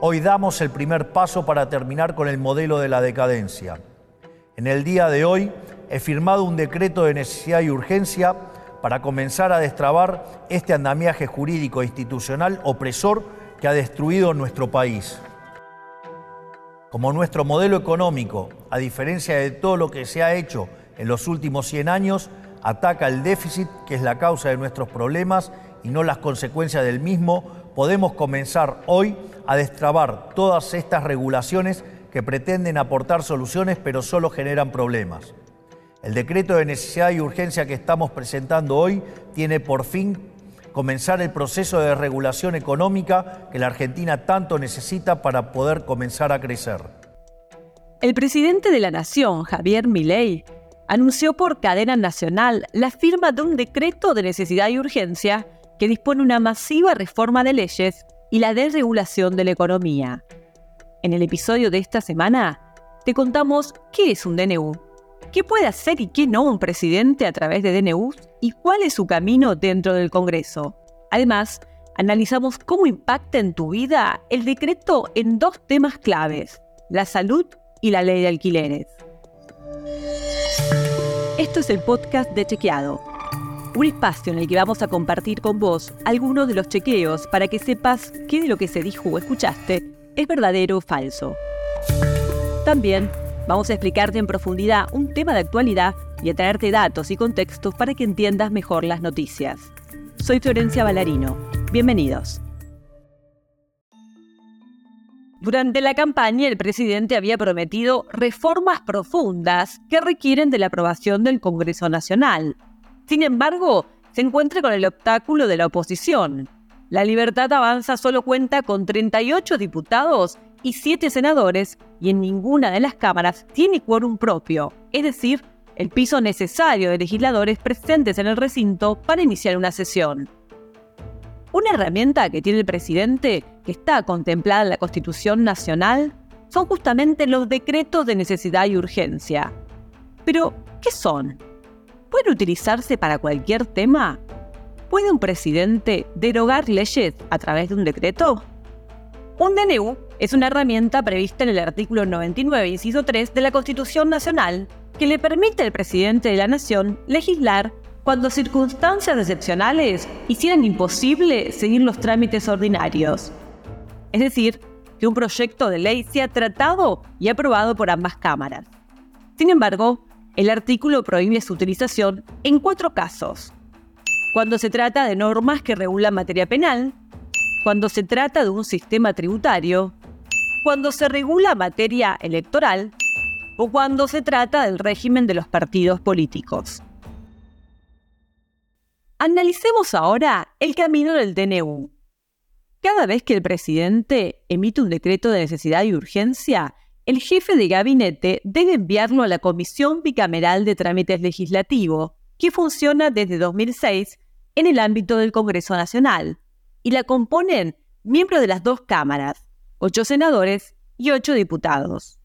Hoy damos el primer paso para terminar con el modelo de la decadencia. En el día de hoy he firmado un decreto de necesidad y urgencia para comenzar a destrabar este andamiaje jurídico e institucional opresor que ha destruido nuestro país. Como nuestro modelo económico, a diferencia de todo lo que se ha hecho en los últimos 100 años, ataca el déficit, que es la causa de nuestros problemas y no las consecuencias del mismo, podemos comenzar hoy a destrabar todas estas regulaciones que pretenden aportar soluciones pero solo generan problemas. El decreto de necesidad y urgencia que estamos presentando hoy tiene por fin comenzar el proceso de regulación económica que la Argentina tanto necesita para poder comenzar a crecer. El presidente de la Nación, Javier Milei, anunció por cadena nacional la firma de un decreto de necesidad y urgencia que dispone una masiva reforma de leyes y la desregulación de la economía. En el episodio de esta semana, te contamos qué es un DNU, qué puede hacer y qué no un presidente a través de DNUs y cuál es su camino dentro del Congreso. Además, analizamos cómo impacta en tu vida el decreto en dos temas claves, la salud y la ley de alquileres. Esto es el podcast de Chequeado, un espacio en el que vamos a compartir con vos algunos de los chequeos para que sepas qué de lo que se dijo o escuchaste es verdadero o falso. También vamos a explicarte en profundidad un tema de actualidad y a traerte datos y contextos para que entiendas mejor las noticias. Soy Florencia Ballarino. Bienvenidos. Durante la campaña, el presidente había prometido reformas profundas que requieren de la aprobación del Congreso Nacional. Sin embargo, se encuentra con el obstáculo de la oposición. La Libertad Avanza solo cuenta con 38 diputados y 7 senadores y en ninguna de las cámaras tiene quórum propio, es decir, el piso necesario de legisladores presentes en el recinto para iniciar una sesión. Una herramienta que tiene el presidente, que está contemplada en la Constitución Nacional, son justamente los decretos de necesidad y urgencia. Pero, ¿qué son? ¿Pueden utilizarse para cualquier tema? ¿Puede un presidente derogar leyes a través de un decreto? Un DNU es una herramienta prevista en el artículo 99, inciso 3 de la Constitución Nacional, que le permite al presidente de la Nación legislar cuando circunstancias excepcionales hicieran imposible seguir los trámites ordinarios. Es decir, que un proyecto de ley sea tratado y aprobado por ambas cámaras. Sin embargo, el artículo prohíbe su utilización en cuatro casos. Cuando se trata de normas que regulan materia penal, cuando se trata de un sistema tributario, cuando se regula materia electoral o cuando se trata del régimen de los partidos políticos. Analicemos ahora el camino del DNU. Cada vez que el presidente emite un decreto de necesidad y urgencia, el jefe de gabinete debe enviarlo a la Comisión Bicameral de Trámites Legislativos, que funciona desde 2006 en el ámbito del Congreso Nacional, y la componen miembros de las dos cámaras, ocho senadores y ocho diputados.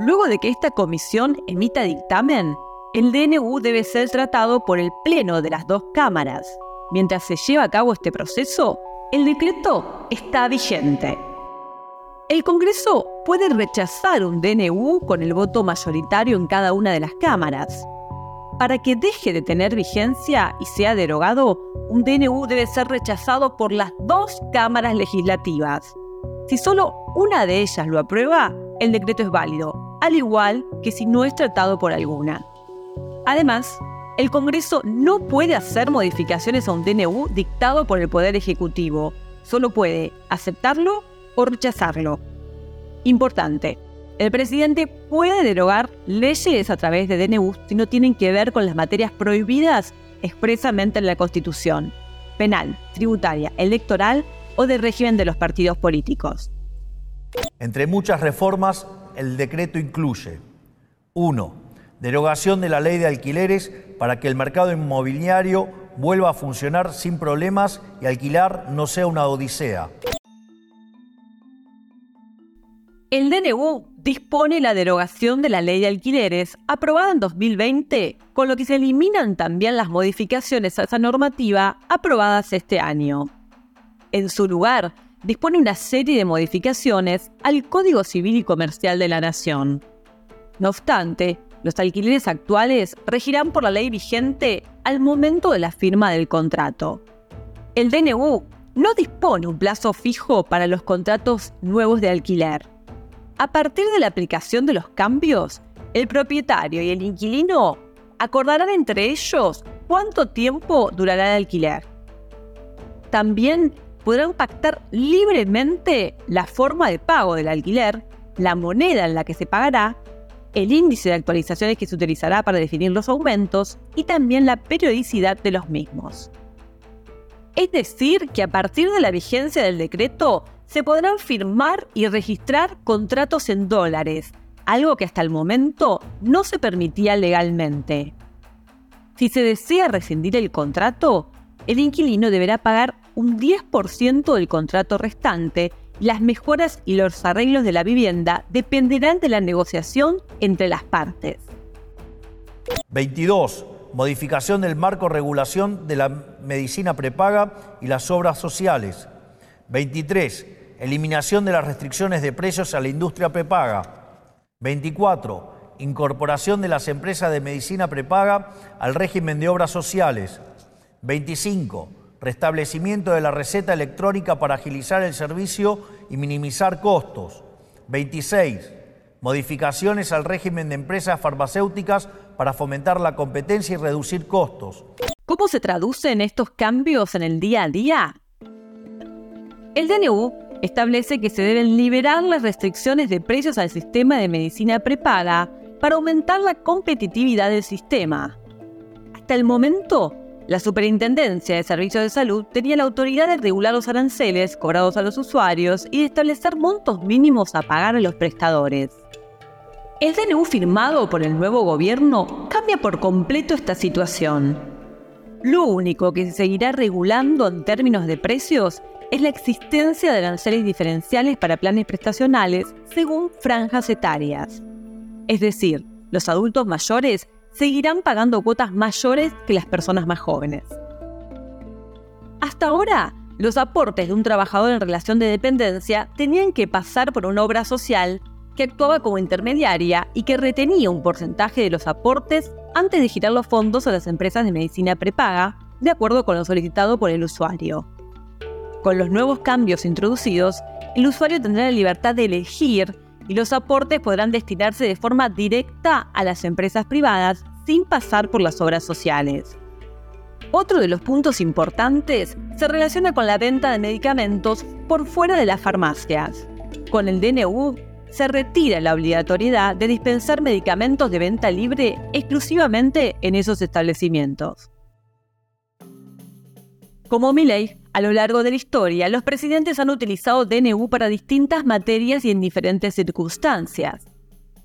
Luego de que esta comisión emita dictamen, el DNU debe ser tratado por el Pleno de las dos cámaras. Mientras se lleva a cabo este proceso, el decreto está vigente. El Congreso puede rechazar un DNU con el voto mayoritario en cada una de las cámaras. Para que deje de tener vigencia y sea derogado, un DNU debe ser rechazado por las dos cámaras legislativas. Si solo una de ellas lo aprueba, el decreto es válido, al igual que si no es tratado por alguna. Además, el Congreso no puede hacer modificaciones a un DNU dictado por el Poder Ejecutivo, solo puede aceptarlo o rechazarlo. Importante, el presidente puede derogar leyes a través de DNU si no tienen que ver con las materias prohibidas expresamente en la Constitución, penal, tributaria, electoral o de régimen de los partidos políticos. Entre muchas reformas, el decreto incluye 1 derogación de la ley de alquileres para que el mercado inmobiliario vuelva a funcionar sin problemas y alquilar no sea una odisea. El DNU dispone la derogación de la ley de alquileres aprobada en 2020, con lo que se eliminan también las modificaciones a esa normativa aprobadas este año. En su lugar, dispone una serie de modificaciones al Código Civil y Comercial de la Nación. No obstante, los alquileres actuales regirán por la ley vigente al momento de la firma del contrato. El DNU no dispone un plazo fijo para los contratos nuevos de alquiler. A partir de la aplicación de los cambios, el propietario y el inquilino acordarán entre ellos cuánto tiempo durará el alquiler. También podrán pactar libremente la forma de pago del alquiler, la moneda en la que se pagará, el índice de actualizaciones que se utilizará para definir los aumentos y también la periodicidad de los mismos. Es decir, que a partir de la vigencia del decreto se podrán firmar y registrar contratos en dólares, algo que hasta el momento no se permitía legalmente. Si se desea rescindir el contrato, el inquilino deberá pagar un 10% del contrato restante las mejoras y los arreglos de la vivienda dependerán de la negociación entre las partes. 22. Modificación del marco regulación de la medicina prepaga y las obras sociales. 23. Eliminación de las restricciones de precios a la industria prepaga. 24 incorporación de las empresas de medicina prepaga al régimen de obras sociales. 25. Restablecimiento de la receta electrónica para agilizar el servicio y minimizar costos. 26. Modificaciones al régimen de empresas farmacéuticas para fomentar la competencia y reducir costos. ¿Cómo se traducen estos cambios en el día a día? El DNU establece que se deben liberar las restricciones de precios al sistema de medicina prepaga para aumentar la competitividad del sistema. Hasta el momento, la Superintendencia de Servicios de Salud tenía la autoridad de regular los aranceles cobrados a los usuarios y de establecer montos mínimos a pagar a los prestadores. El DNU firmado por el nuevo gobierno cambia por completo esta situación. Lo único que se seguirá regulando en términos de precios es la existencia de aranceles diferenciales para planes prestacionales según franjas etarias. Es decir, los adultos mayores seguirán pagando cuotas mayores que las personas más jóvenes. Hasta ahora, los aportes de un trabajador en relación de dependencia tenían que pasar por una obra social que actuaba como intermediaria y que retenía un porcentaje de los aportes antes de girar los fondos a las empresas de medicina prepaga, de acuerdo con lo solicitado por el usuario. Con los nuevos cambios introducidos, el usuario tendrá la libertad de elegir y los aportes podrán destinarse de forma directa a las empresas privadas sin pasar por las obras sociales. Otro de los puntos importantes se relaciona con la venta de medicamentos por fuera de las farmacias. Con el DNU se retira la obligatoriedad de dispensar medicamentos de venta libre exclusivamente en esos establecimientos. Como Miley, a lo largo de la historia, los presidentes han utilizado DNU para distintas materias y en diferentes circunstancias.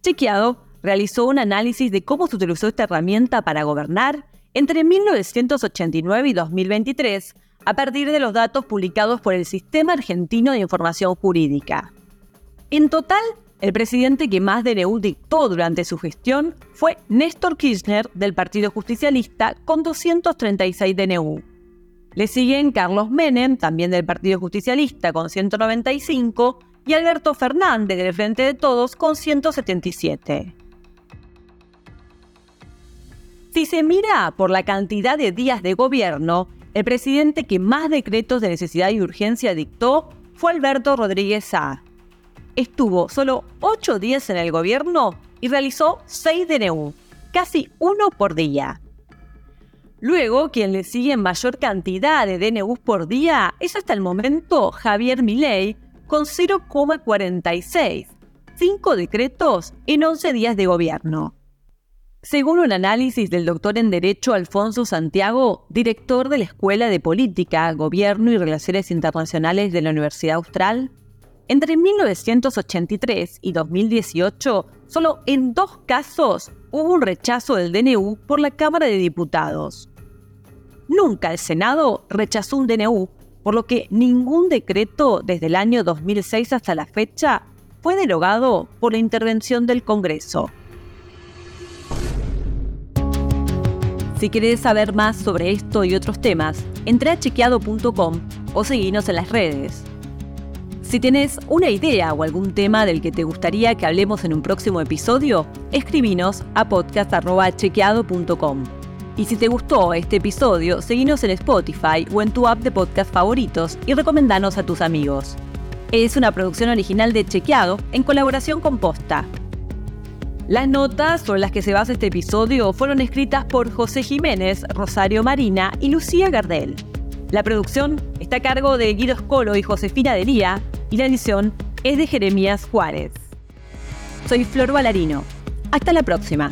Chequeado realizó un análisis de cómo se utilizó esta herramienta para gobernar entre 1989 y 2023, a partir de los datos publicados por el Sistema Argentino de Información Jurídica. En total, el presidente que más DNU dictó durante su gestión fue Néstor Kirchner del Partido Justicialista con 236 DNU. Le siguen Carlos Menem, también del Partido Justicialista, con 195, y Alberto Fernández, del Frente de Todos, con 177. Si se mira por la cantidad de días de gobierno, el presidente que más decretos de necesidad y urgencia dictó fue Alberto Rodríguez Sá. Estuvo solo 8 días en el gobierno y realizó 6 DNU, casi uno por día. Luego, quien le sigue en mayor cantidad de DNUs por día es hasta el momento Javier Milei, con 0,46, 5 decretos en 11 días de gobierno. Según un análisis del doctor en Derecho Alfonso Santiago, director de la Escuela de Política, Gobierno y Relaciones Internacionales de la Universidad Austral, entre 1983 y 2018, solo en dos casos hubo un rechazo del DNU por la Cámara de Diputados. Nunca el Senado rechazó un DNU, por lo que ningún decreto desde el año 2006 hasta la fecha fue derogado por la intervención del Congreso. Si querés saber más sobre esto y otros temas, entra a chequeado.com o seguinos en las redes. Si tienes una idea o algún tema del que te gustaría que hablemos en un próximo episodio, escribinos a podcast.chequeado.com. Y si te gustó este episodio, seguinos en Spotify o en tu app de podcast favoritos y recomendanos a tus amigos. Es una producción original de Chequeado en colaboración con Posta. Las notas sobre las que se basa este episodio fueron escritas por José Jiménez, Rosario Marina y Lucía Gardel. La producción está a cargo de Guido Escolo y Josefina Delía y la edición es de Jeremías Juárez. Soy Flor Valarino. Hasta la próxima.